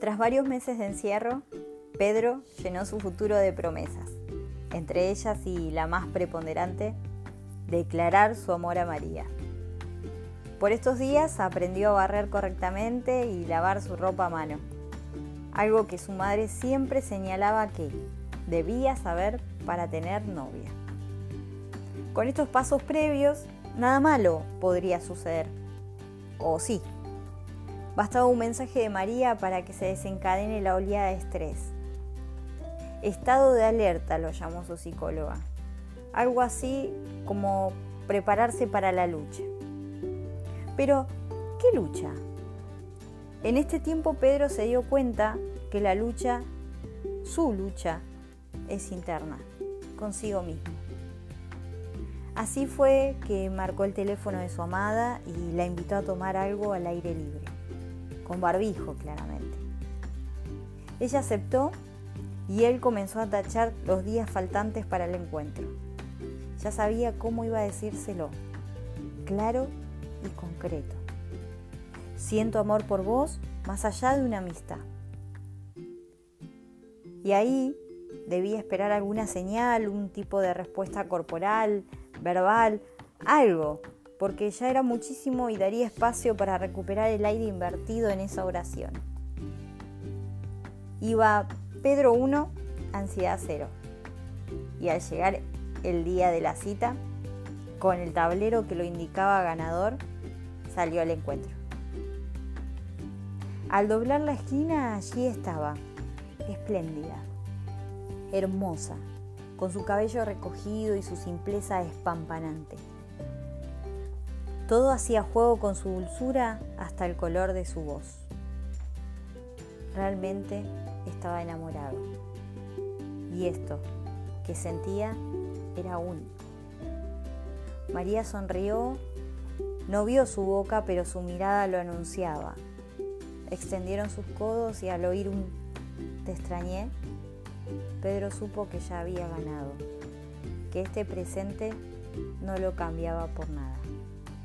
Tras varios meses de encierro, Pedro llenó su futuro de promesas, entre ellas y la más preponderante, declarar su amor a María. Por estos días aprendió a barrer correctamente y lavar su ropa a mano, algo que su madre siempre señalaba que debía saber para tener novia. Con estos pasos previos, nada malo podría suceder. O sí. Bastaba un mensaje de María para que se desencadene la oleada de estrés. Estado de alerta lo llamó su psicóloga. Algo así como prepararse para la lucha. Pero, ¿qué lucha? En este tiempo Pedro se dio cuenta que la lucha, su lucha, es interna, consigo mismo. Así fue que marcó el teléfono de su amada y la invitó a tomar algo al aire libre, con barbijo claramente. Ella aceptó y él comenzó a tachar los días faltantes para el encuentro. Ya sabía cómo iba a decírselo, claro y concreto. Siento amor por vos más allá de una amistad. Y ahí debía esperar alguna señal, un tipo de respuesta corporal, verbal, algo, porque ya era muchísimo y daría espacio para recuperar el aire invertido en esa oración. Iba Pedro 1, ansiedad 0. Y al llegar el día de la cita, con el tablero que lo indicaba ganador, salió al encuentro. Al doblar la esquina, allí estaba, espléndida, hermosa, con su cabello recogido y su simpleza espampanante. Todo hacía juego con su dulzura hasta el color de su voz. Realmente estaba enamorado. Y esto que sentía era único. María sonrió, no vio su boca, pero su mirada lo anunciaba. Extendieron sus codos y al oír un te extrañé, Pedro supo que ya había ganado, que este presente no lo cambiaba por nada.